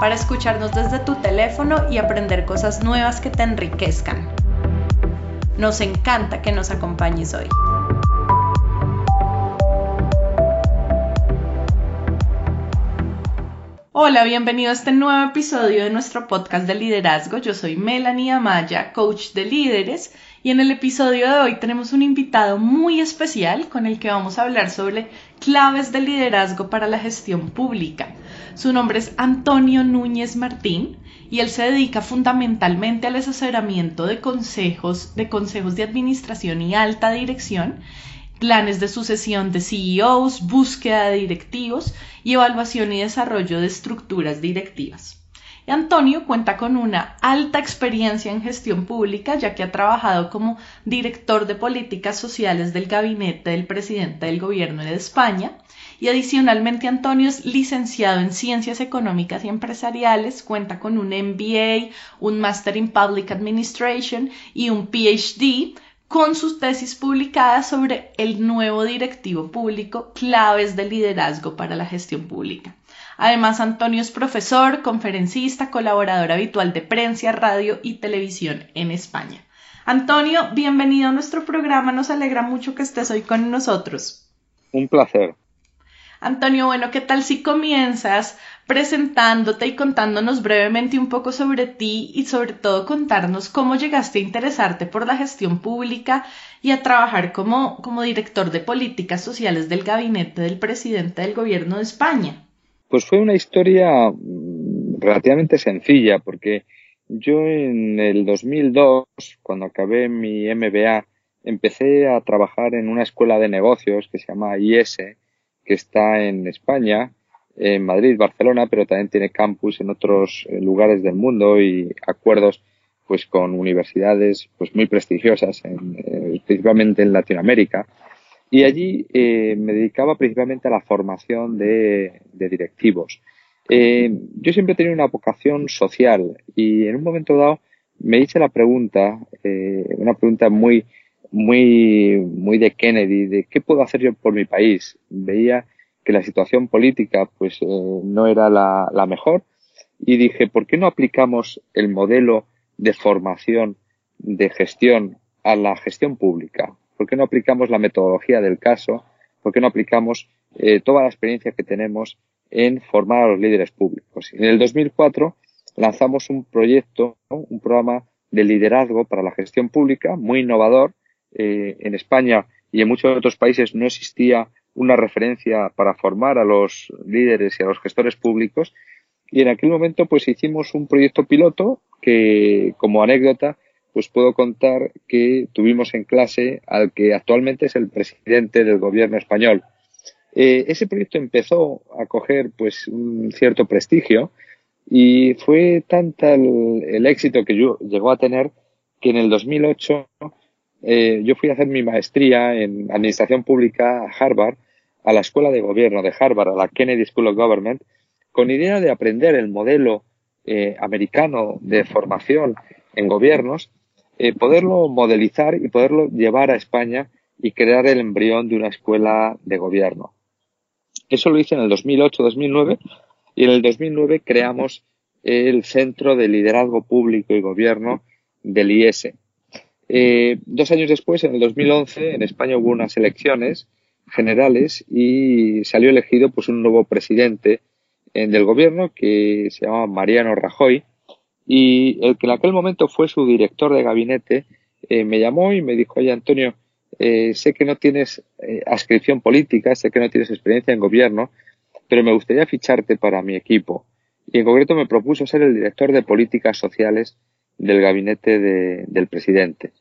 para escucharnos desde tu teléfono y aprender cosas nuevas que te enriquezcan. Nos encanta que nos acompañes hoy. Hola, bienvenido a este nuevo episodio de nuestro podcast de liderazgo. Yo soy Melanie Amaya, coach de líderes, y en el episodio de hoy tenemos un invitado muy especial con el que vamos a hablar sobre claves de liderazgo para la gestión pública. Su nombre es Antonio Núñez Martín y él se dedica fundamentalmente al asesoramiento de consejos, de consejos de administración y alta dirección, planes de sucesión de CEOs, búsqueda de directivos y evaluación y desarrollo de estructuras directivas. Antonio cuenta con una alta experiencia en gestión pública, ya que ha trabajado como director de políticas sociales del gabinete del presidente del gobierno de España y adicionalmente Antonio es licenciado en Ciencias Económicas y Empresariales, cuenta con un MBA, un Master in Public Administration y un PhD con sus tesis publicadas sobre el nuevo directivo público, claves de liderazgo para la gestión pública. Además, Antonio es profesor, conferencista, colaborador habitual de prensa, radio y televisión en España. Antonio, bienvenido a nuestro programa, nos alegra mucho que estés hoy con nosotros. Un placer. Antonio, bueno, ¿qué tal si comienzas presentándote y contándonos brevemente un poco sobre ti y sobre todo contarnos cómo llegaste a interesarte por la gestión pública y a trabajar como, como director de políticas sociales del gabinete del presidente del gobierno de España? Pues fue una historia mm, relativamente sencilla porque yo en el 2002, cuando acabé mi MBA, empecé a trabajar en una escuela de negocios que se llama IS, que está en España, en Madrid, Barcelona, pero también tiene campus en otros eh, lugares del mundo y acuerdos pues con universidades pues muy prestigiosas, en, eh, principalmente en Latinoamérica. Y allí eh, me dedicaba principalmente a la formación de, directivos. Yo siempre he tenido una vocación social y en un momento dado me hice la pregunta, una pregunta muy muy, muy de Kennedy, de qué puedo hacer yo por mi país. Veía que la situación política pues eh, no era la, la mejor y dije, ¿por qué no aplicamos el modelo de formación de gestión a la gestión pública? ¿Por qué no aplicamos la metodología del caso? ¿Por qué no aplicamos eh, toda la experiencia que tenemos en formar a los líderes públicos? En el 2004 lanzamos un proyecto, un programa de liderazgo para la gestión pública muy innovador eh, en España y en muchos otros países no existía una referencia para formar a los líderes y a los gestores públicos. Y en aquel momento pues hicimos un proyecto piloto que como anécdota pues puedo contar que tuvimos en clase al que actualmente es el presidente del gobierno español. Eh, ese proyecto empezó a coger pues un cierto prestigio y fue tanta el, el éxito que yo llegó a tener que en el 2008 eh, yo fui a hacer mi maestría en Administración Pública a Harvard, a la Escuela de Gobierno de Harvard, a la Kennedy School of Government, con idea de aprender el modelo eh, americano de formación en gobiernos, eh, poderlo modelizar y poderlo llevar a España y crear el embrión de una escuela de gobierno. Eso lo hice en el 2008-2009 y en el 2009 creamos el Centro de Liderazgo Público y Gobierno del IES, eh, dos años después, en el 2011, en España hubo unas elecciones generales y salió elegido pues un nuevo presidente eh, del gobierno que se llama Mariano Rajoy y el que en aquel momento fue su director de gabinete eh, me llamó y me dijo, oye Antonio, eh, sé que no tienes ascripción política, sé que no tienes experiencia en gobierno, pero me gustaría ficharte para mi equipo. Y en concreto me propuso ser el director de políticas sociales del gabinete de, del presidente.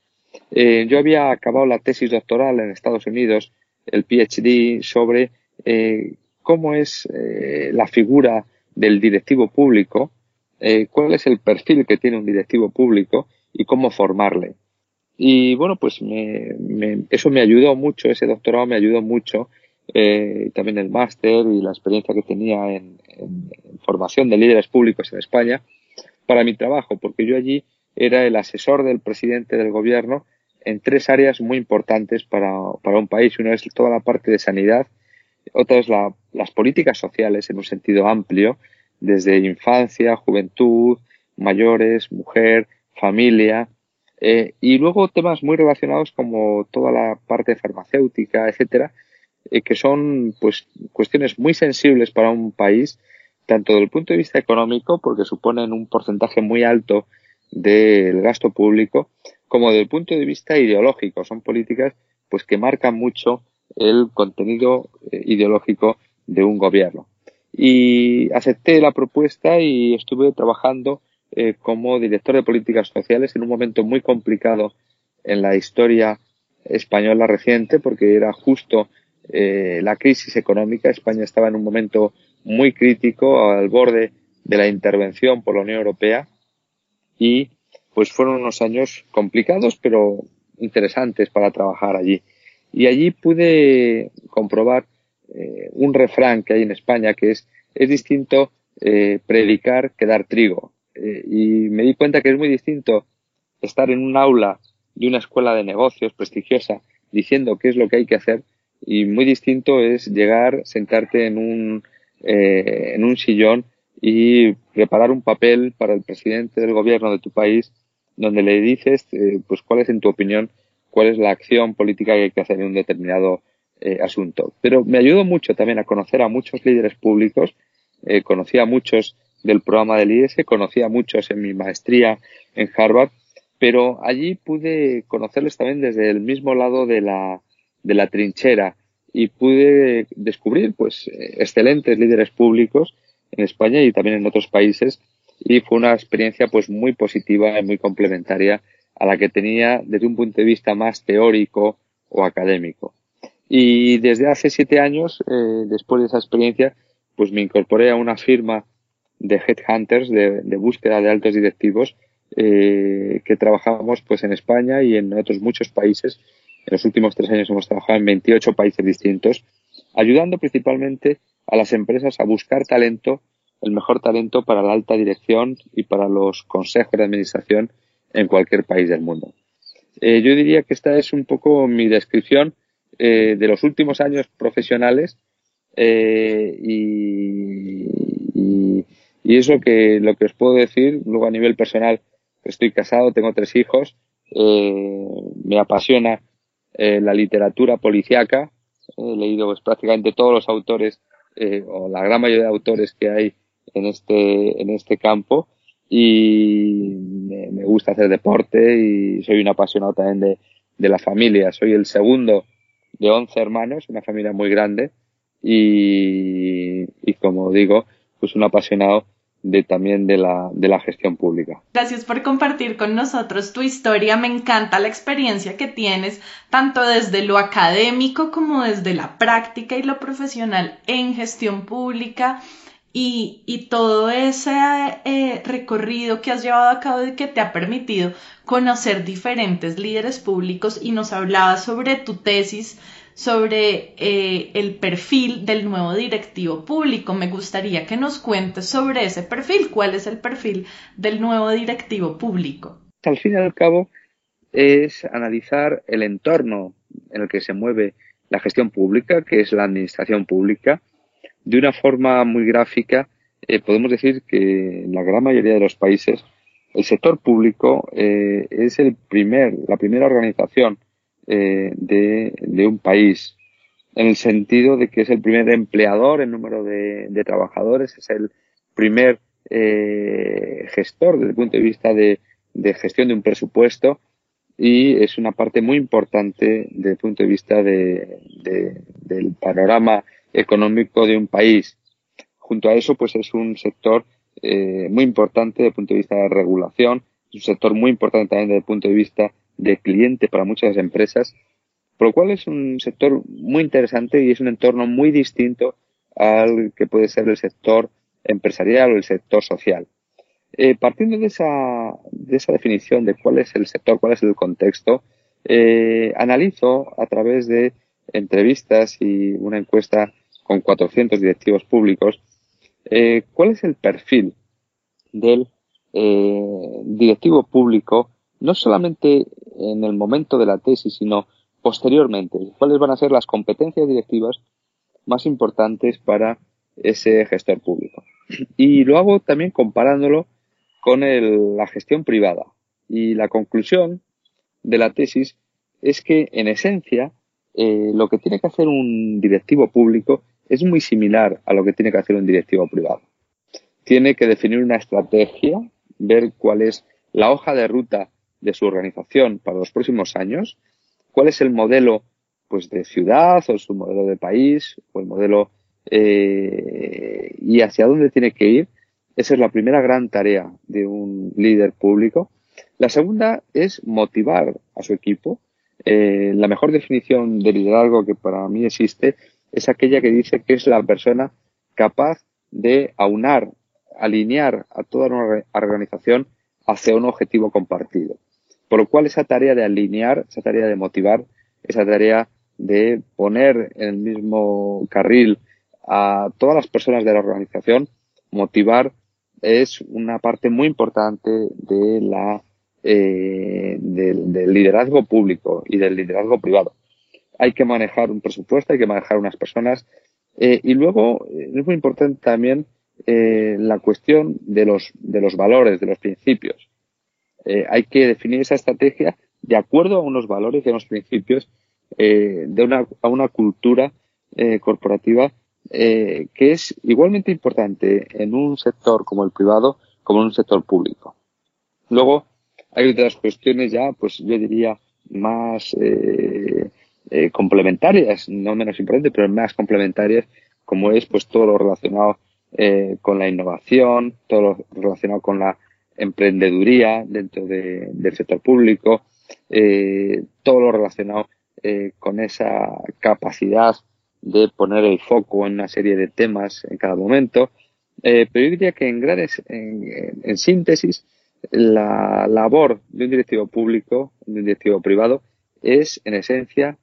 Eh, yo había acabado la tesis doctoral en Estados Unidos, el PhD, sobre eh, cómo es eh, la figura del directivo público eh, cuál es el perfil que tiene un directivo público y cómo formarle. Y bueno, pues me, eso me ayudó mucho, ese doctorado me ayudó mucho, eh, también el máster y la experiencia que tenía en, formación de líderes públicos en España para mi trabajo, porque yo allí era el asesor del presidente del gobierno en tres áreas muy importantes para, para un país. Una es toda la parte de sanidad, otra es la, las políticas sociales en un sentido amplio, desde infancia, juventud, mayores, mujer, familia, eh, y luego temas muy relacionados como toda la parte farmacéutica, etcétera, eh, que son pues cuestiones muy sensibles para un país, tanto desde el punto de vista económico, porque suponen un porcentaje muy alto del gasto público, como desde el punto de vista ideológico. Son políticas pues que marcan mucho el contenido eh, ideológico de un gobierno. Y acepté la propuesta y estuve trabajando eh, como director de políticas sociales en un momento muy complicado en la historia española reciente, porque era justo eh, la crisis económica. España estaba en un momento muy crítico al borde de la intervención por la Unión Europea y pues fueron unos años complicados pero interesantes para trabajar allí. Y allí pude comprobar eh, un refrán que hay en España que es es distinto eh, predicar que dar trigo. Eh, y me di cuenta que es muy distinto estar en un aula de una escuela de negocios prestigiosa diciendo qué es lo que hay que hacer y muy distinto es llegar, sentarte en un, eh, en un sillón y preparar un papel para el presidente del gobierno de tu país donde le dices eh, pues cuál es en tu opinión cuál es la acción política que hay que hacer en un determinado eh, asunto. Pero me ayudó mucho también a conocer a muchos líderes públicos, eh, conocí a muchos del programa del IES, conocí a muchos en mi maestría en Harvard, pero allí pude conocerles también desde el mismo lado de la, de la trinchera y pude descubrir pues excelentes líderes públicos en España y también en otros países y fue una experiencia pues muy positiva y muy complementaria a la que tenía desde un punto de vista más teórico o académico. Y desde hace siete años, eh, después de esa experiencia, pues me incorporé a una firma de headhunters de, búsqueda de altos directivos eh, que trabajamos pues en España y en otros muchos países. En los últimos tres años hemos trabajado en 28 países distintos, ayudando principalmente a las empresas a buscar talento, el mejor talento para la alta dirección y para los consejos de administración en cualquier país del mundo. Eh, yo diría que esta es un poco mi descripción eh, de los últimos años profesionales eh, y, y, y, es lo que, lo que os puedo decir. Luego a nivel personal estoy casado, tengo tres hijos, me apasiona la literatura policíaca, he leído pues, prácticamente todos los autores eh, o la gran mayoría de autores que hay en este, en este campo y me, me gusta hacer deporte y soy un apasionado también de, de la familia. Soy el segundo de 11 hermanos, una familia muy grande y, y como digo, pues un apasionado también de la, de la gestión pública. Gracias por compartir con nosotros tu historia. Me encanta la experiencia que tienes, tanto desde lo académico como desde la práctica y lo profesional en gestión pública. Y, y, todo ese eh, recorrido que has llevado a cabo y que te ha permitido conocer diferentes líderes públicos y nos hablabas sobre tu tesis sobre eh, el perfil del nuevo directivo público. Me gustaría que nos cuentes sobre ese perfil. ¿Cuál es el perfil del nuevo directivo público? Al fin y al cabo es analizar el entorno en el que se mueve la gestión pública, que es la administración pública, de una forma muy gráfica, eh, podemos decir que en la gran mayoría de los países el sector público eh, es el primer, la primera organización eh, de, un país, en el sentido de que es el primer empleador en número de, trabajadores, es el primer eh, gestor desde el punto de vista de, gestión de un presupuesto y es una parte muy importante desde el punto de vista de, de, del panorama económico de un país. Junto a eso, pues es un sector eh, muy importante desde el punto de vista de regulación, es un sector muy importante también desde el punto de vista de cliente para muchas empresas, por lo cual es un sector muy interesante y es un entorno muy distinto al que puede ser el sector empresarial o el sector social. Eh, partiendo de esa, de esa definición de cuál es el sector, cuál es el contexto, eh, analizo a través de entrevistas y una encuesta con 400 directivos públicos eh, cuál es el perfil del directivo público, no solamente en el momento de la tesis, sino posteriormente, cuáles van a ser las competencias directivas más importantes para ese gestor público. Y lo hago también comparándolo con la gestión privada. Y la conclusión de la tesis es que, en esencia, eh, lo que tiene que hacer un directivo público es muy similar a lo que tiene que hacer un directivo privado. Tiene que definir una estrategia, ver cuál es la hoja de ruta de su organización para los próximos años, cuál es el modelo pues de ciudad o su modelo de país o el modelo eh, y hacia dónde tiene que ir esa es la primera gran tarea de un líder público. La segunda es motivar a su equipo. Eh, la mejor definición de liderazgo que para mí existe es aquella que dice que es la persona capaz de aunar, alinear a toda una organización hacia un objetivo compartido. Por lo cual esa tarea de alinear, esa tarea de motivar, esa tarea de poner en el mismo carril a todas las personas de la organización, motivar es una parte muy importante de la, eh, del, liderazgo público y del liderazgo privado. Hay que manejar un presupuesto, hay que manejar unas personas eh, y luego eh, es muy importante también eh, la cuestión de los, de los valores, de los principios. Eh, hay que definir esa estrategia de acuerdo a unos valores y a unos principios de una, a una cultura corporativa eh, que es igualmente importante en un sector como el privado como en un sector público. Luego, hay otras cuestiones ya, pues yo diría, más eh, eh, complementarias, no menos importantes, pero más complementarias, como es pues todo lo relacionado eh, con la innovación, todo lo relacionado con la emprendeduría dentro de, del sector público, eh, todo lo relacionado eh, con esa capacidad de poner el foco en una serie de temas en cada momento. Eh, pero yo diría que en, grandes, en, síntesis, la labor de un directivo público, de un directivo privado, es en esencia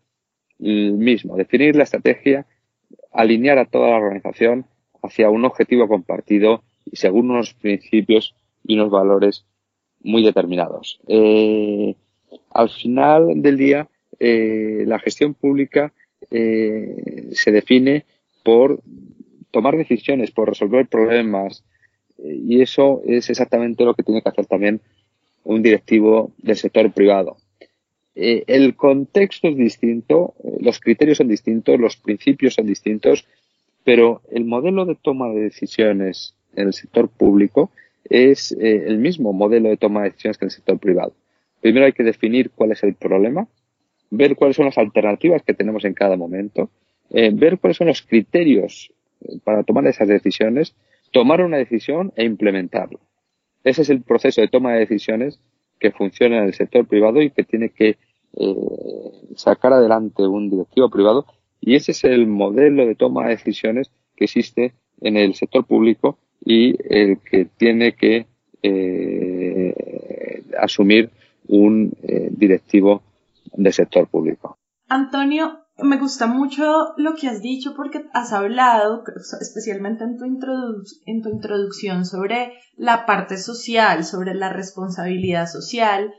el mismo, definir la estrategia, alinear a toda la organización hacia un objetivo compartido y según unos principios y unos valores muy determinados. Eh, al final del día, eh, la gestión pública eh, se define por tomar decisiones, por resolver problemas. Y eso es exactamente lo que tiene que hacer también un directivo del sector privado. El contexto es distinto, los criterios son distintos, los principios son distintos, pero el modelo de toma de decisiones en el sector público es eh, el mismo modelo de toma de decisiones que en el sector privado. Primero hay que definir cuál es el problema, ver cuáles son las alternativas que tenemos en cada momento, eh, ver cuáles son los criterios eh, para tomar esas decisiones, tomar una decisión e implementarla. Ese es el proceso de toma de decisiones que funciona en el sector privado y que tiene que sacar adelante un directivo privado y ese es el modelo de toma de decisiones que existe en el sector público y el que tiene que eh, asumir un eh, directivo del sector público. Antonio, me gusta mucho lo que has dicho porque has hablado, especialmente en tu, en tu introducción, sobre la parte social, sobre la responsabilidad social.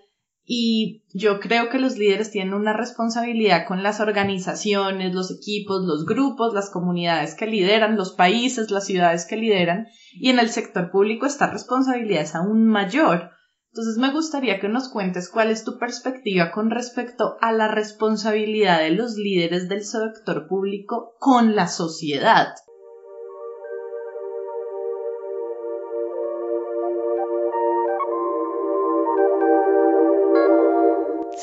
Y yo creo que los líderes tienen una responsabilidad con las organizaciones, los equipos, los grupos, las comunidades que lideran, los países, las ciudades que lideran. Y en el sector público esta responsabilidad es aún mayor entonces me gustaría que nos cuentes cuál es tu perspectiva con respecto a la responsabilidad de los líderes del sector público con la sociedad.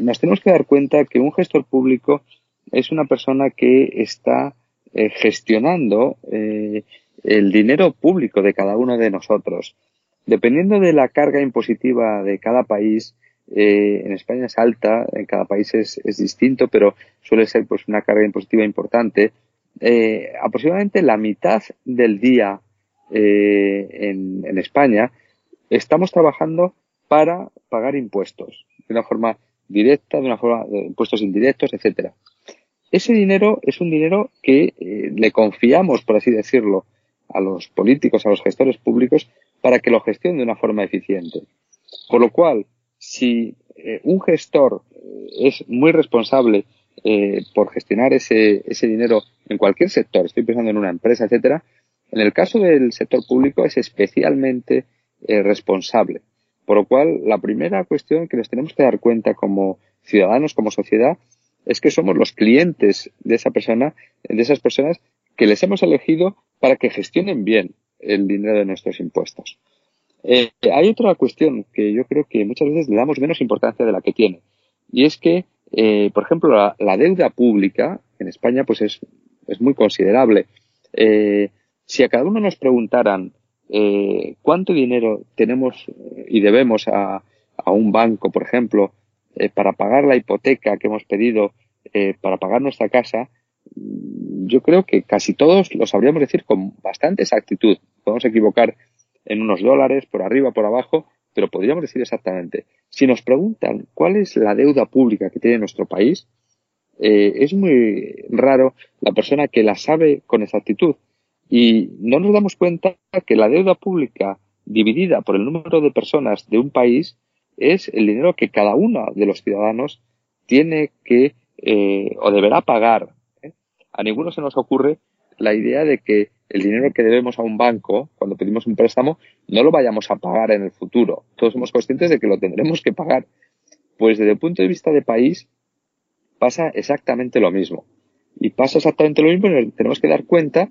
nos tenemos que dar cuenta que un gestor público es una persona que está eh, gestionando eh, el dinero público de cada uno de nosotros. Dependiendo de la carga impositiva de cada país, eh, en España es alta, en cada país es, es, distinto, pero suele ser pues una carga impositiva importante. Eh, aproximadamente la mitad del día eh, en, en, España estamos trabajando para pagar impuestos de una forma directa, de una forma de impuestos indirectos, etcétera. Ese dinero es un dinero que eh, le confiamos, por así decirlo, a los políticos, a los gestores públicos, para que lo gestionen de una forma eficiente. Por lo cual, si eh, un gestor eh, es muy responsable por gestionar ese, ese dinero en cualquier sector, estoy pensando en una empresa, etcétera, en el caso del sector público es especialmente responsable. Por lo cual, la primera cuestión que nos tenemos que dar cuenta como ciudadanos, como sociedad, es que somos los clientes de esa persona, de esas personas que les hemos elegido para que gestionen bien el dinero de nuestros impuestos. Eh, hay otra cuestión que yo creo que muchas veces le damos menos importancia de la que tiene. Y es que, eh, por ejemplo, la, deuda pública en España pues es, es muy considerable. Eh, si a cada uno nos preguntaran eh, cuánto dinero tenemos y debemos a, un banco, por ejemplo, eh, para pagar la hipoteca que hemos pedido, eh, para pagar nuestra casa, yo creo que casi todos lo sabríamos decir con bastante exactitud. Podemos equivocar en unos dólares, por arriba, por abajo, pero podríamos decir exactamente. Si nos preguntan cuál es la deuda pública que tiene nuestro país, eh, es muy raro la persona que la sabe con exactitud. Y no nos damos cuenta que la deuda pública dividida por el número de personas de un país es el dinero que cada uno de los ciudadanos tiene que eh, o deberá pagar. ¿eh? A ninguno se nos ocurre la idea de que el dinero que debemos a un banco cuando pedimos un préstamo no lo vayamos a pagar en el futuro. Todos somos conscientes de que lo tendremos que pagar. Pues desde el punto de vista de país pasa exactamente lo mismo. Y pasa exactamente lo mismo y tenemos que dar cuenta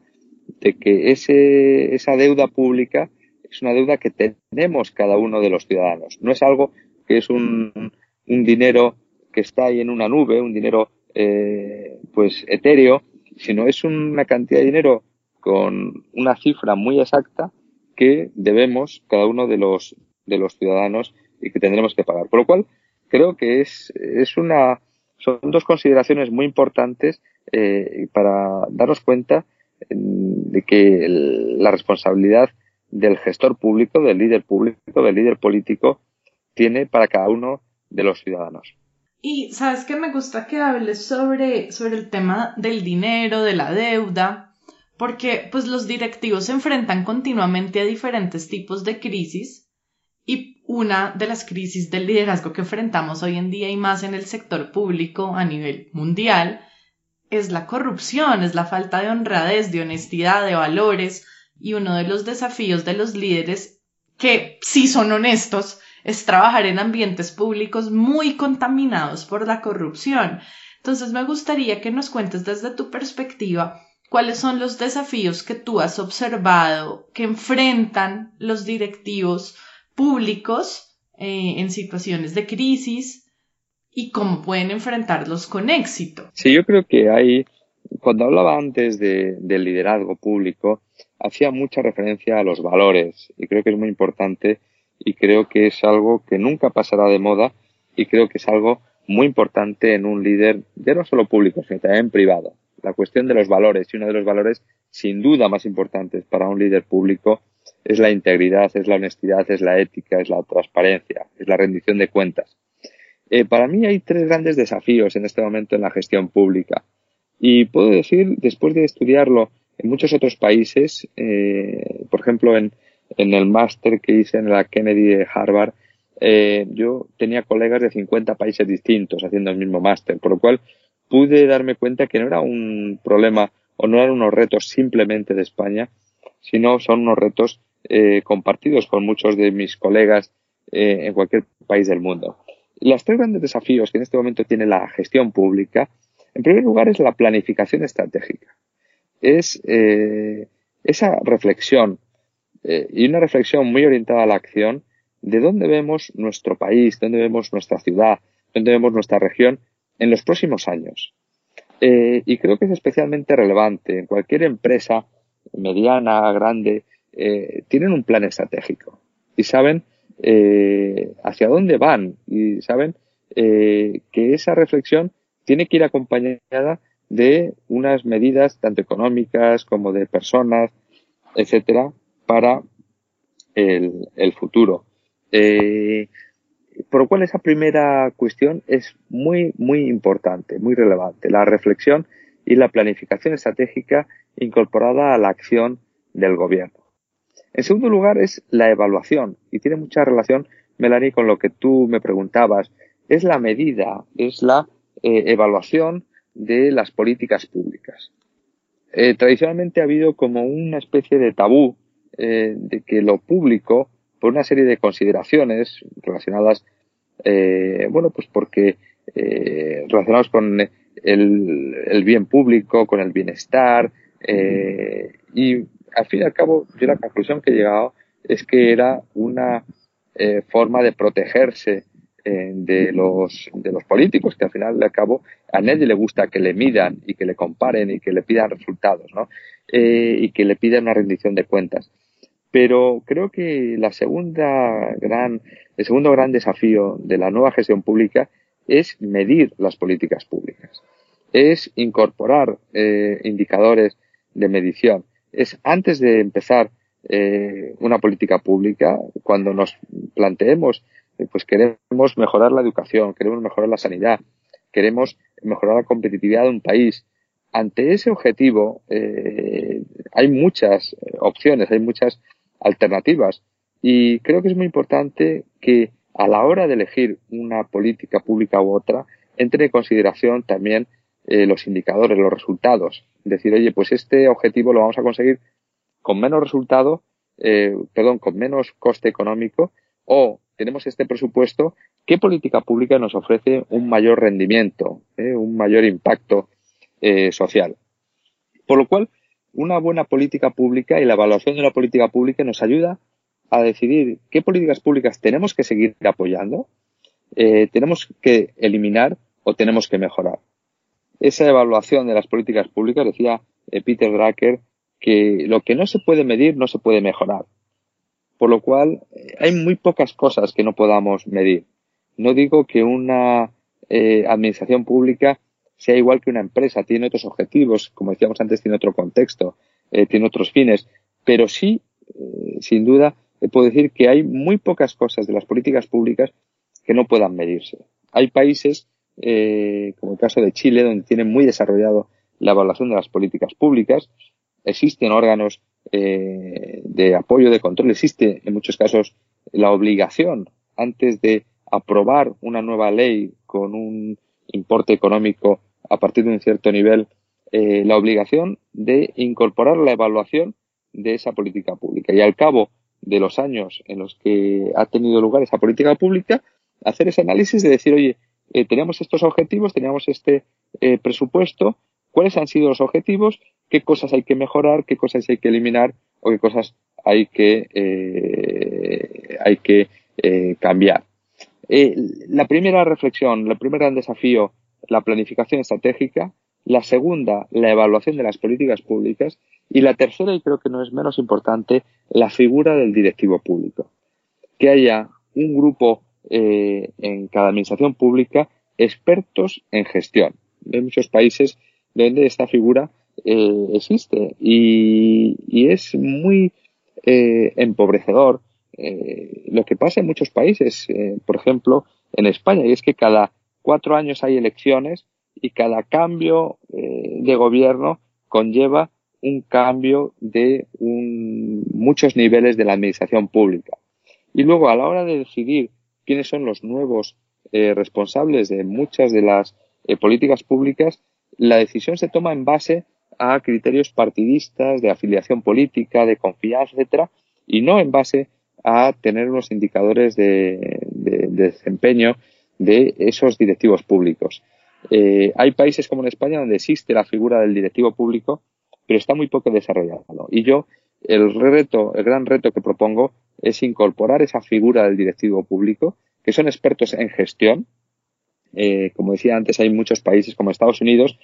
de que ese, esa deuda pública es una deuda que tenemos cada uno de los ciudadanos. No es algo que es un, un dinero que está ahí en una nube, un dinero eh, pues etéreo, sino es una cantidad de dinero con una cifra muy exacta que debemos cada uno de los de los ciudadanos y que tendremos que pagar. Por lo cual creo que es es una son dos consideraciones muy importantes eh, para darnos cuenta de que la responsabilidad del gestor público, del líder público, del líder político, tiene para cada uno de los ciudadanos. Y sabes que me gusta que hables sobre, sobre el tema del dinero, de la deuda, porque pues los directivos se enfrentan continuamente a diferentes tipos de crisis y una de las crisis del liderazgo que enfrentamos hoy en día y más en el sector público a nivel mundial es la corrupción, es la falta de honradez, de honestidad, de valores, y uno de los desafíos de los líderes que, si son honestos, es trabajar en ambientes públicos muy contaminados por la corrupción. Entonces me gustaría que nos cuentes desde tu perspectiva cuáles son los desafíos que tú has observado que enfrentan los directivos públicos eh, en situaciones de crisis y cómo pueden enfrentarlos con éxito. Sí, yo creo que hay, cuando hablaba antes de, del liderazgo público, hacía mucha referencia a los valores y creo que es muy importante y creo que es algo que nunca pasará de moda y creo que es algo muy importante en un líder, ya no solo público, sino también privado. La cuestión de los valores y uno de los valores sin duda más importantes para un líder público es la integridad, es la honestidad, es la ética, es la transparencia, es la rendición de cuentas. Eh, para mí hay tres grandes desafíos en este momento en la gestión pública. Y puedo decir, después de estudiarlo en muchos otros países, eh, por ejemplo, en, en el máster que hice en la Kennedy de Harvard, eh, yo tenía colegas de 50 países distintos haciendo el mismo máster, por lo cual pude darme cuenta que no era un problema o no eran unos retos simplemente de España, sino son unos retos eh, compartidos con muchos de mis colegas eh, en cualquier país del mundo. Los tres grandes desafíos que en este momento tiene la gestión pública, en primer lugar, es la planificación estratégica. Es eh, esa reflexión eh, y una reflexión muy orientada a la acción de dónde vemos nuestro país, dónde vemos nuestra ciudad, dónde vemos nuestra región en los próximos años. Eh, y creo que es especialmente relevante. En cualquier empresa, mediana, grande, tienen un plan estratégico y saben eh, hacia dónde van y saben que esa reflexión tiene que ir acompañada de unas medidas tanto económicas como de personas, etcétera, para el, el futuro. Eh, por lo cual esa primera cuestión es muy, muy importante, muy relevante, la reflexión y la planificación estratégica incorporada a la acción del gobierno. En segundo lugar es la evaluación y tiene mucha relación, Melanie, con lo que tú me preguntabas. Es la medida, es la eh, evaluación de las políticas públicas. Eh, tradicionalmente ha habido como una especie de tabú eh, de que lo público por una serie de consideraciones relacionadas, bueno, pues porque relacionados con el, el, bien público, con el bienestar, y al fin y al cabo, yo la conclusión que he llegado es que era una eh, forma de protegerse eh, de los de los políticos que al final al cabo a nadie le gusta que le midan y que le comparen y que le pidan resultados no eh, y que le pidan una rendición de cuentas. Pero creo que la segunda gran, el segundo gran desafío de la nueva gestión pública es medir las políticas públicas, es incorporar eh, indicadores de medición, es antes de empezar eh, una política pública, cuando nos planteemos, eh, pues queremos mejorar la educación, queremos mejorar la sanidad, queremos mejorar la competitividad de un país. Ante ese objetivo eh, hay muchas opciones, hay muchas alternativas. Y creo que es muy importante que a la hora de elegir una política pública u otra, entre en consideración también eh, los indicadores, los resultados. Decir, oye, pues este objetivo lo vamos a conseguir con menos resultado, eh, perdón, con menos coste económico, o tenemos este presupuesto, ¿qué política pública nos ofrece un mayor rendimiento, eh, un mayor impacto social? Por lo cual, una buena política pública y la evaluación de la política pública nos ayuda a decidir qué políticas públicas tenemos que seguir apoyando, tenemos que eliminar o tenemos que mejorar. Esa evaluación de las políticas públicas, decía eh, Peter Drucker, que lo que no se puede medir no se puede mejorar. Por lo cual, eh, hay muy pocas cosas que no podamos medir. No digo que una eh, administración pública sea igual que una empresa, tiene otros objetivos, como decíamos antes, tiene otro contexto, eh, tiene otros fines, pero sí, eh, sin duda, puedo decir que hay muy pocas cosas de las políticas públicas que no puedan medirse. Hay países, eh, como el caso de Chile, donde tienen muy desarrollado la evaluación de las políticas públicas, existen órganos eh, de apoyo, de control, existe en muchos casos la obligación antes de aprobar una nueva ley con un importe económico a partir de un cierto nivel eh, la obligación de incorporar la evaluación de esa política pública. Y al cabo de los años en los que ha tenido lugar esa política pública hacer ese análisis de decir oye eh, tenemos estos objetivos teníamos este eh, presupuesto cuáles han sido los objetivos qué cosas hay que mejorar qué cosas hay que eliminar o qué cosas hay que eh, hay que eh, cambiar eh, la primera reflexión el primer gran desafío la planificación estratégica, la segunda, la evaluación de las políticas públicas. Y la tercera, y creo que no es menos importante, la figura del directivo público. Que haya un grupo eh, en cada administración pública expertos en gestión. Hay muchos países donde esta figura eh, existe y, es muy eh, empobrecedor lo que pasa en muchos países, por ejemplo, en España, y es que cada cuatro años hay elecciones y cada cambio de gobierno conlleva un cambio de muchos niveles de la administración pública. Y luego, a la hora de decidir quiénes son los nuevos eh, responsables de muchas de las eh, políticas públicas, la decisión se toma en base a criterios partidistas, de afiliación política, de confianza, etcétera, y no en base a tener unos indicadores de, de, de desempeño de esos directivos públicos. Eh, hay países como en España donde existe la figura del directivo público, pero está muy poco desarrollado. Y yo el reto, el gran reto que propongo es incorporar esa figura del directivo público, que son expertos en gestión. Eh, como decía antes, hay muchos países como Estados Unidos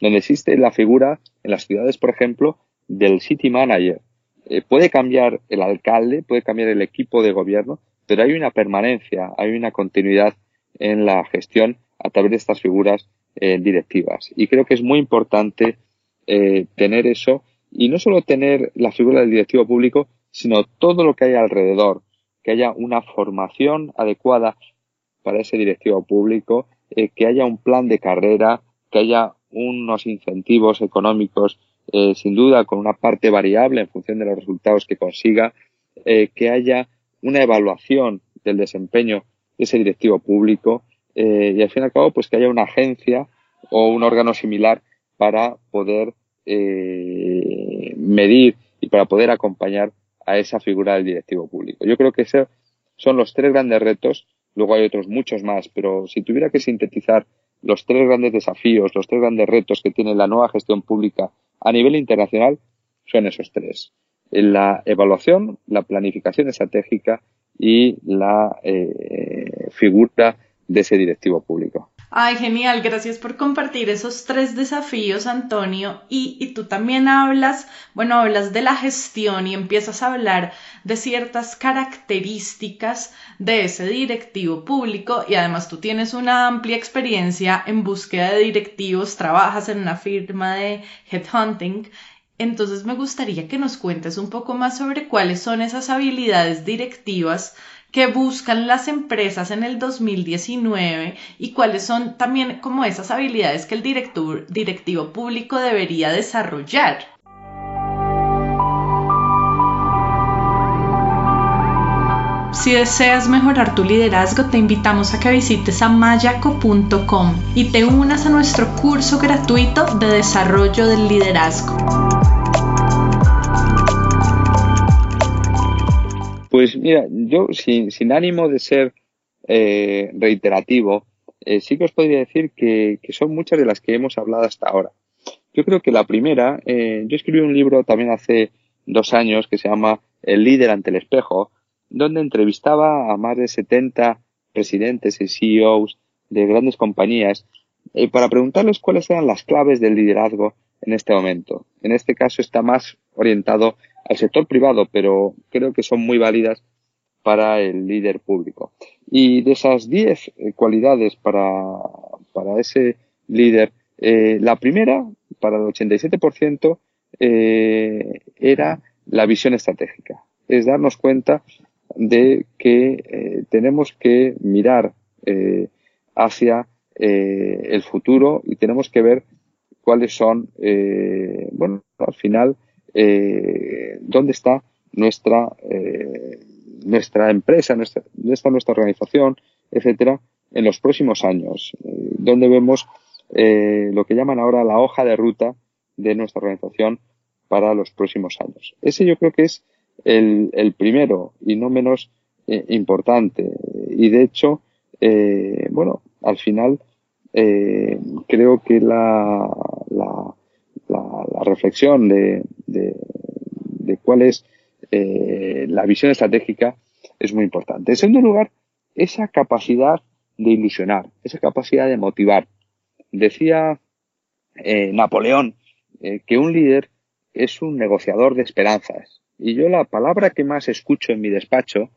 donde existe la figura en las ciudades, por ejemplo, del city manager. Eh, puede cambiar el alcalde, puede cambiar el equipo de gobierno, pero hay una permanencia, hay una continuidad en la gestión a través de estas figuras eh, directivas. Y creo que es muy importante tener eso y no solo tener la figura del directivo público, sino todo lo que hay alrededor, que haya una formación adecuada para ese directivo público, que haya un plan de carrera, que haya unos incentivos económicos, eh, sin duda, con una parte variable en función de los resultados que consiga, eh, que haya una evaluación del desempeño de ese directivo público eh, y al fin y al cabo, pues que haya una agencia o un órgano similar para poder medir y para poder acompañar a esa figura del directivo público. Yo creo que esos son los tres grandes retos. Luego hay otros muchos más, pero si tuviera que sintetizar los tres grandes desafíos, los tres grandes retos que tiene la nueva gestión pública a nivel internacional son esos tres. La evaluación, la planificación estratégica y la eh, figura de ese directivo público. Ay, genial, gracias por compartir esos tres desafíos, Antonio. Y, y, tú también hablas, bueno, hablas de la gestión y empiezas a hablar de ciertas características de ese directivo público y además tú tienes una amplia experiencia en búsqueda de directivos, trabajas en una firma de headhunting. Entonces me gustaría que nos cuentes un poco más sobre cuáles son esas habilidades directivas que buscan las empresas en el 2019 y cuáles son también como esas habilidades que el director, directivo público debería desarrollar. Si deseas mejorar tu liderazgo, te invitamos a que visites amayaco.com y te unas a nuestro curso gratuito de desarrollo del liderazgo. Pues mira, yo sin, ánimo de ser eh, reiterativo, eh, sí que os podría decir que, son muchas de las que hemos hablado hasta ahora. Yo creo que la primera, eh, yo escribí un libro también hace dos años que se llama El líder ante el espejo, donde entrevistaba a más de 70 presidentes y CEOs de grandes compañías para preguntarles cuáles eran las claves del liderazgo en este momento. En este caso está más orientado al sector privado, pero creo que son muy válidas para el líder público. Y de esas 10 eh, cualidades para, para ese líder, eh, la primera, para el 87%, eh, era la visión estratégica. Es darnos cuenta de que tenemos que mirar hacia el futuro y tenemos que ver cuáles son, bueno, al final, eh, dónde está nuestra, eh, nuestra empresa, nuestra, dónde está nuestra organización, etcétera, en los próximos años, eh, donde vemos eh, lo que llaman ahora la hoja de ruta de nuestra organización para los próximos años. Ese yo creo que es el, el primero y no menos eh, importante. Y de hecho, bueno, al final creo que la, la, la, reflexión de, de, de, cuál es eh, la visión estratégica es muy importante. En segundo lugar, esa capacidad de ilusionar, esa capacidad de motivar. Decía eh, Napoleón eh, que un líder es un negociador de esperanzas. Y yo la palabra que más escucho en mi despacho,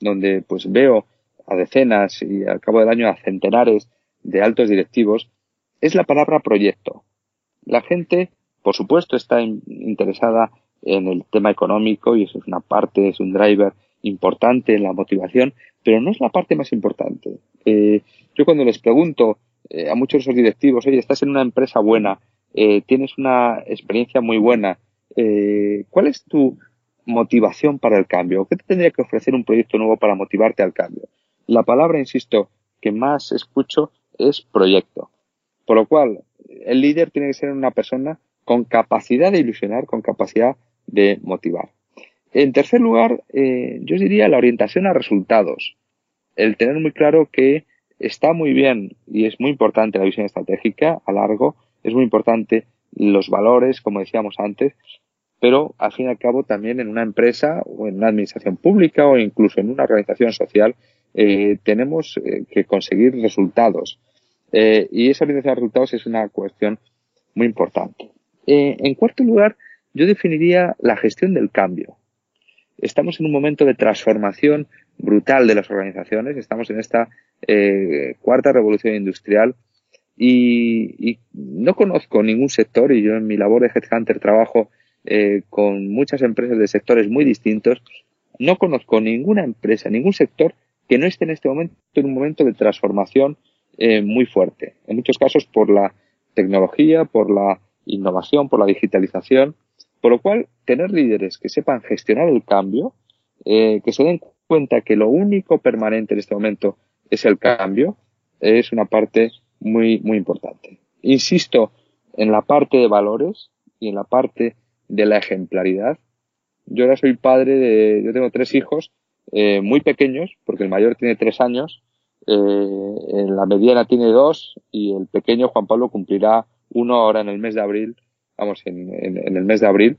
donde pues veo a decenas y al cabo del año a centenares de altos directivos, es la palabra proyecto. La gente por supuesto, está interesada en el tema económico y eso es una parte, es un driver importante en la motivación, pero no es la parte más importante. Eh, yo cuando les pregunto eh, a muchos de esos directivos, oye, estás en una empresa buena, eh, tienes una experiencia muy buena, ¿cuál es tu motivación para el cambio? ¿Qué te tendría que ofrecer un proyecto nuevo para motivarte al cambio? La palabra, insisto, que más escucho es proyecto. Por lo cual, el líder tiene que ser una persona con capacidad de ilusionar, con capacidad de motivar. En tercer lugar, eh, yo diría la orientación a resultados. El tener muy claro que está muy bien y es muy importante la visión estratégica a largo, es muy importante los valores, como decíamos antes, pero al fin y al cabo también en una empresa o en una administración pública o incluso en una organización social eh, tenemos eh, que conseguir resultados. Y esa orientación a resultados es una cuestión muy importante. En cuarto lugar, yo definiría la gestión del cambio. Estamos en un momento de transformación brutal de las organizaciones, estamos en esta cuarta revolución industrial y, no conozco ningún sector, y yo en mi labor de Headhunter trabajo con muchas empresas de sectores muy distintos, no conozco ninguna empresa, ningún sector que no esté en este momento en un momento de transformación eh, muy fuerte. En muchos casos por la tecnología, por la innovación, por la digitalización. Por lo cual, tener líderes que sepan gestionar el cambio, eh, que se den cuenta que lo único permanente en este momento es el cambio, es una parte muy, muy importante. Insisto en la parte de valores y en la parte de la ejemplaridad. Yo ahora soy padre de, yo tengo tres hijos eh, muy pequeños, porque el mayor tiene tres años, eh, la mediana tiene dos y el pequeño Juan Pablo cumplirá uno ahora en el mes de abril, vamos, en, en, el mes de abril.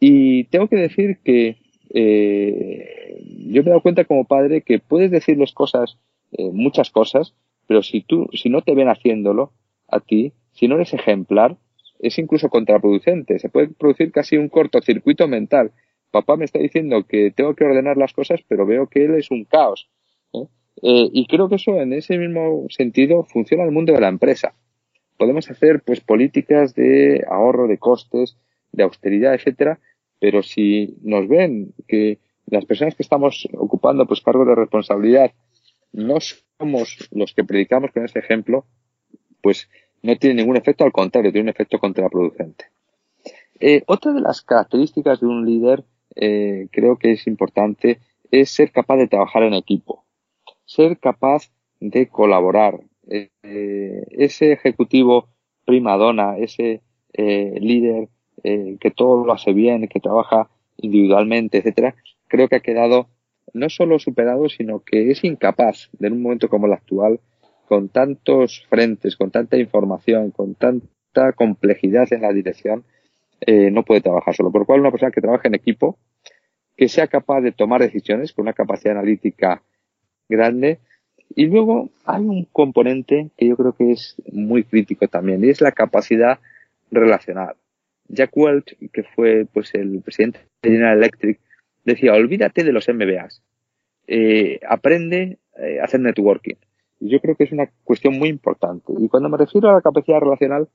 Y tengo que decir que eh, yo me he dado cuenta como padre que puedes decirles cosas, eh, muchas cosas, pero si tú, si no te ven haciéndolo a ti, si no eres ejemplar, es incluso contraproducente. Se puede producir casi un cortocircuito mental papá me está diciendo que tengo que ordenar las cosas, pero veo que él es un caos. ¿eh? Eh, y creo que eso, en ese mismo sentido, funciona el mundo de la empresa. Podemos hacer, pues, políticas de ahorro de costes, de austeridad, etcétera, pero si nos ven que las personas que estamos ocupando, pues, cargos de responsabilidad no somos los que predicamos con ese ejemplo, pues no tiene ningún efecto, al contrario, tiene un efecto contraproducente. Eh, otra de las características de un líder eh, creo que es importante es ser capaz de trabajar en equipo, ser capaz de colaborar. Eh, ese ejecutivo primadona, ese eh, líder eh, que todo lo hace bien, que trabaja individualmente, etcétera, creo que ha quedado no solo superado, sino que es incapaz en un momento como el actual, con tantos frentes, con tanta información, con tanta complejidad en la dirección, eh, no puede trabajar solo. Por lo cual, una persona que trabaja en equipo, que sea capaz de tomar decisiones con una capacidad analítica grande. Y luego hay un componente que yo creo que es muy crítico también, y es la capacidad relacional. Jack Welch, que fue pues el presidente de General Electric, decía, olvídate de los MBAs, eh, aprende eh, a hacer networking. Y yo creo que es una cuestión muy importante. Y cuando me refiero a la capacidad relacional,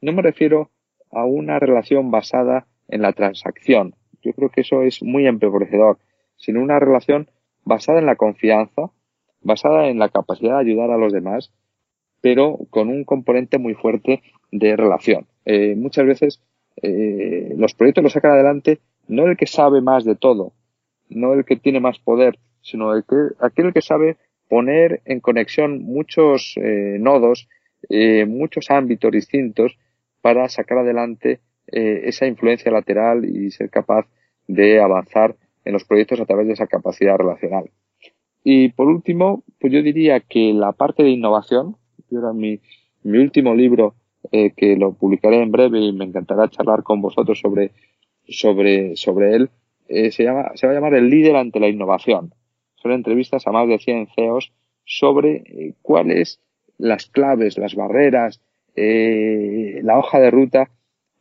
no me refiero a una relación basada en la transacción. Yo creo que eso es muy empobrecedor, sino una relación basada en la confianza, basada en la capacidad de ayudar a los demás, pero con un componente muy fuerte de relación. Eh, muchas veces eh, los proyectos los sacan adelante no el que sabe más de todo, no el que tiene más poder, sino el que, aquel que sabe poner en conexión muchos eh, nodos, muchos ámbitos distintos para sacar adelante eh, esa influencia lateral y ser capaz de avanzar en los proyectos a través de esa capacidad relacional. Y por último, pues yo diría que la parte de innovación, yo era mi, mi último libro eh, que lo publicaré en breve y me encantará charlar con vosotros sobre, sobre, sobre él, eh, se, llama, se va a llamar El líder ante la innovación. Son entrevistas a más de 100 CEOs sobre eh, cuáles las claves, las barreras, la hoja de ruta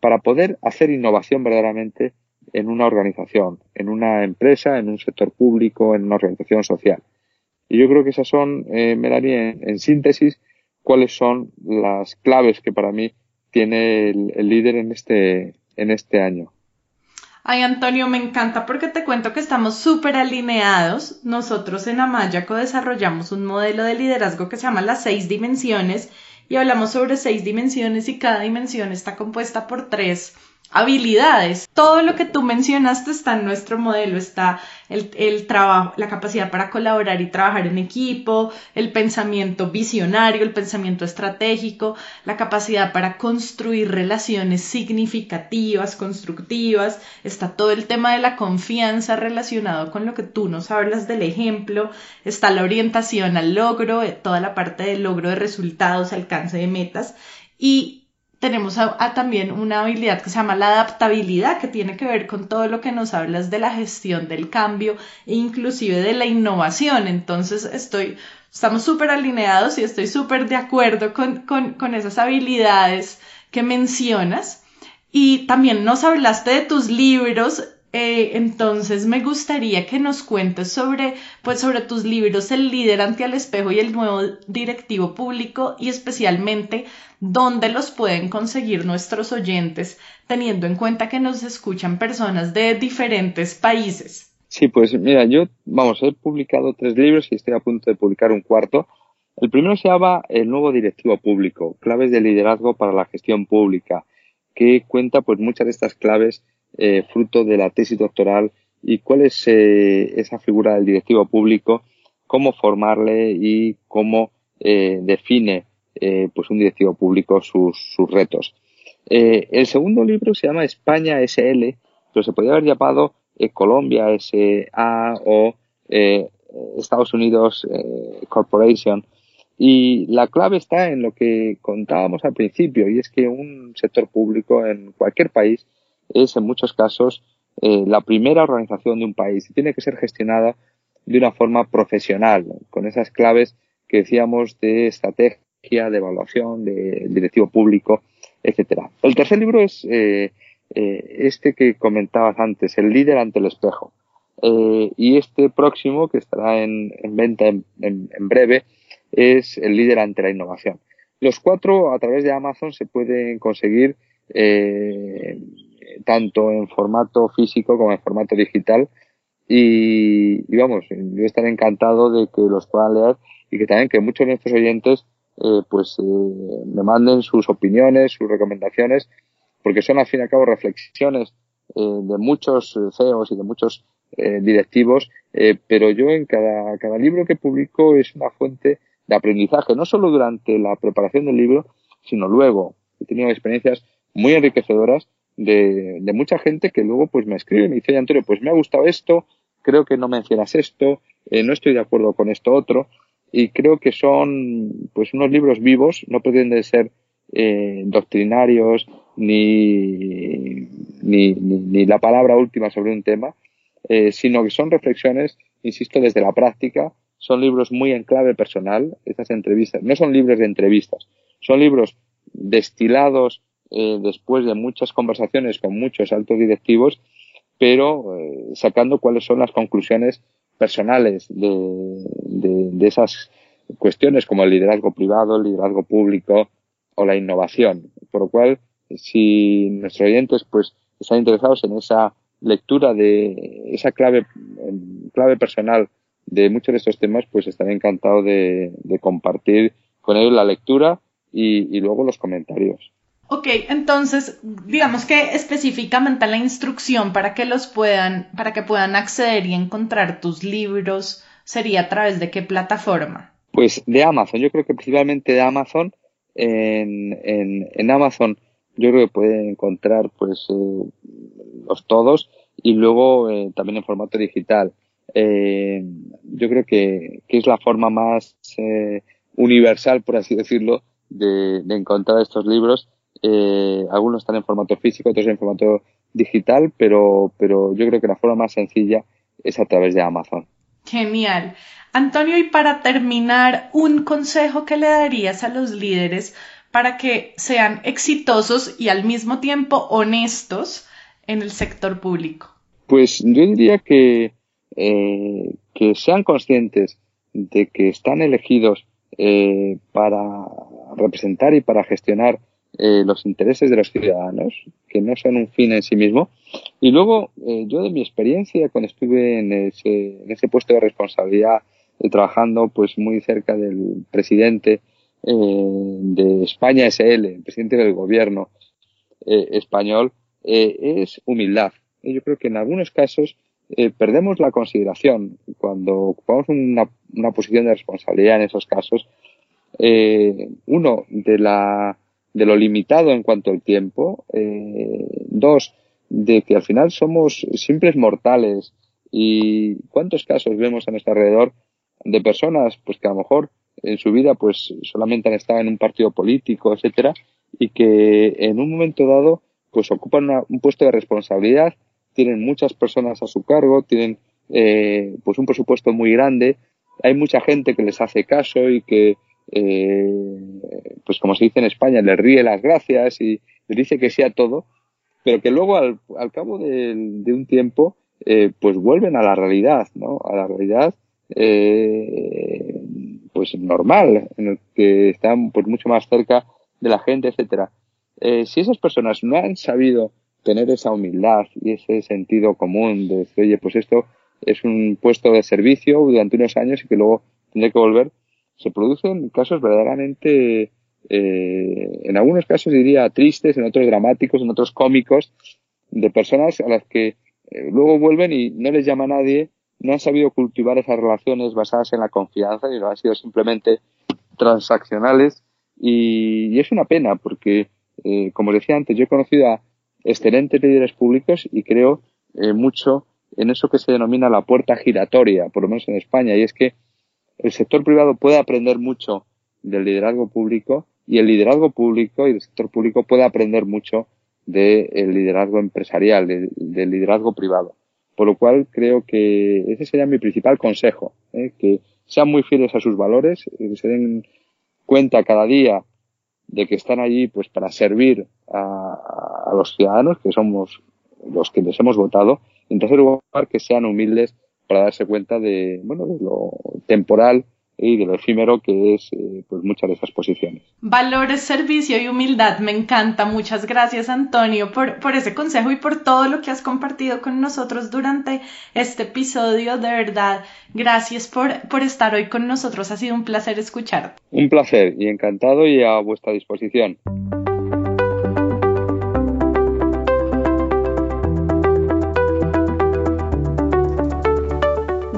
para poder hacer innovación verdaderamente en una organización, en una empresa, en un sector público, en una organización social. Y yo creo que esas son, eh, Melanie, en, síntesis, cuáles son las claves que para mí tiene el, líder en este, en este año. Ay, Antonio, me encanta porque te cuento que estamos súper alineados. Nosotros en Amayaco desarrollamos un modelo de liderazgo que se llama las seis dimensiones y hablamos sobre seis dimensiones y cada dimensión está compuesta por tres habilidades. Todo lo que tú mencionaste está en nuestro modelo, está el, trabajo, la capacidad para colaborar y trabajar en equipo, el pensamiento visionario, el pensamiento estratégico, la capacidad para construir relaciones significativas, constructivas, está todo el tema de la confianza relacionado con lo que tú nos hablas del ejemplo, está la orientación al logro, toda la parte del logro de resultados, alcance de metas. Y tenemos también una habilidad que se llama la adaptabilidad, que tiene que ver con todo lo que nos hablas de la gestión del cambio e inclusive de la innovación. Entonces estoy, estamos súper alineados y estoy súper de acuerdo con, con, con esas habilidades que mencionas. Y también nos hablaste de tus libros eh, entonces me gustaría que nos cuentes sobre, pues, sobre tus libros El líder ante el espejo y el nuevo directivo público y especialmente dónde los pueden conseguir nuestros oyentes, teniendo en cuenta que nos escuchan personas de diferentes países. Sí, pues mira, yo, vamos, he publicado tres libros y estoy a punto de publicar un cuarto. El primero se llama El nuevo directivo público, claves de liderazgo para la gestión pública, que cuenta pues muchas de estas claves eh, fruto de la tesis doctoral y cuál es eh, esa figura del directivo público, cómo formarle y cómo eh, define pues un directivo público sus, sus retos. el segundo libro se llama España SL, pero se podría haber llamado Colombia SA o Estados Unidos Corporation. Y la clave está en lo que contábamos al principio, y es que un sector público en cualquier país es en muchos casos eh, la primera organización de un país y tiene que ser gestionada de una forma profesional, con esas claves que decíamos de estrategia, de evaluación, de directivo público, etcétera. El tercer libro es eh, eh, este que comentabas antes, El líder ante el espejo. y este próximo, que estará en, venta en, breve, es El líder ante la innovación. Los cuatro, a través de Amazon, se pueden conseguir tanto en formato físico como en formato digital. Y, vamos, yo estaré encantado de que los puedan leer y que también que muchos de nuestros oyentes eh, pues eh, me manden sus opiniones, sus recomendaciones, porque son al fin y al cabo reflexiones eh, de muchos CEOs y de muchos directivos, pero yo en cada, cada libro que publico es una fuente de aprendizaje, no solo durante la preparación del libro, sino luego. He tenido experiencias muy enriquecedoras de, de mucha gente que luego pues me escribe y me dice, Antonio, pues me ha gustado esto, creo que no mencionas esto, eh, no estoy de acuerdo con esto otro, y creo que son pues unos libros vivos, no pretenden ser eh, doctrinarios ni, ni, ni, la palabra última sobre un tema, eh, sino que son reflexiones, insisto, desde la práctica, son libros muy en clave personal, estas entrevistas, no son libros de entrevistas, son libros destilados eh, después de muchas conversaciones con muchos altos directivos, pero eh, sacando cuáles son las conclusiones personales de, de, esas cuestiones como el liderazgo privado, el liderazgo público o la innovación. Por lo cual, si nuestros oyentes pues están interesados en esa lectura de esa clave, clave personal de muchos de estos temas, pues estaré encantado de, de compartir con ellos la lectura y, y luego los comentarios. Ok, entonces, digamos que específicamente la instrucción para que los puedan, para que puedan acceder y encontrar tus libros, sería a través de qué plataforma? Pues de Amazon, yo creo que principalmente de Amazon. En, en, en Amazon yo creo que pueden encontrar pues eh, los todos y luego eh, también en formato digital. Eh, yo creo que, es la forma más eh, universal, por así decirlo, de, de encontrar estos libros eh, algunos están en formato físico, otros en formato digital, pero, pero yo creo que la forma más sencilla es a través de Amazon. Genial. Antonio, y para terminar, un consejo que le darías a los líderes para que sean exitosos y al mismo tiempo honestos en el sector público. Pues yo diría que, eh, que sean conscientes de que están elegidos eh, para representar y para gestionar eh, los intereses de los ciudadanos, que no son un fin en sí mismo. Y luego, eh, yo de mi experiencia, cuando estuve en ese, en ese puesto de responsabilidad, eh, trabajando pues muy cerca del presidente de España SL, el presidente del gobierno español, es humildad. yo creo que en algunos casos perdemos la consideración cuando ocupamos una, una posición de responsabilidad en esos casos. uno, de la de lo limitado en cuanto al tiempo. Eh, dos, de que al final somos simples mortales. ¿Y cuántos casos vemos a nuestro alrededor de personas pues que a lo mejor en su vida pues solamente han estado en un partido político, etcétera, y que en un momento dado pues ocupan un puesto de responsabilidad, tienen muchas personas a su cargo, tienen eh, pues un presupuesto muy grande, hay mucha gente que les hace caso y que eh, pues como se dice en España, les ríe las gracias y les dice que sea todo, pero que luego al, cabo de, un tiempo eh, pues vuelven a la realidad, ¿no? A la realidad eh, pues normal, en el que están pues mucho más cerca de la gente, etcétera. Eh, si esas personas no han sabido tener esa humildad y ese sentido común de decir, oye, pues esto es un puesto de servicio durante unos años y que luego tendré que volver, se producen casos verdaderamente, eh, en algunos casos diría tristes, en otros dramáticos, en otros cómicos, de personas a las que eh, luego vuelven y no les llama nadie, no han sabido cultivar esas relaciones basadas en la confianza y no han sido simplemente transaccionales. Y, es una pena porque, eh, como decía antes, yo he conocido a excelentes líderes públicos y creo eh, mucho en eso que se denomina la puerta giratoria, por lo menos en España, y es que el sector privado puede aprender mucho del liderazgo público y el liderazgo público y el sector público puede aprender mucho del liderazgo empresarial, del liderazgo privado. Por lo cual creo que ese sería mi principal consejo, ¿eh? que sean muy fieles a sus valores, que se den cuenta cada día de que están allí pues para servir a, a los ciudadanos, que somos los que les hemos votado, en tercer lugar que sean humildes para darse cuenta de, bueno, de lo temporal y de lo efímero que es eh, pues muchas de esas posiciones. Valores, servicio y humildad, me encanta. Muchas gracias Antonio por, por ese consejo y por todo lo que has compartido con nosotros durante este episodio. De verdad, gracias por, por estar hoy con nosotros. Ha sido un placer escucharte. Un placer y encantado y a vuestra disposición.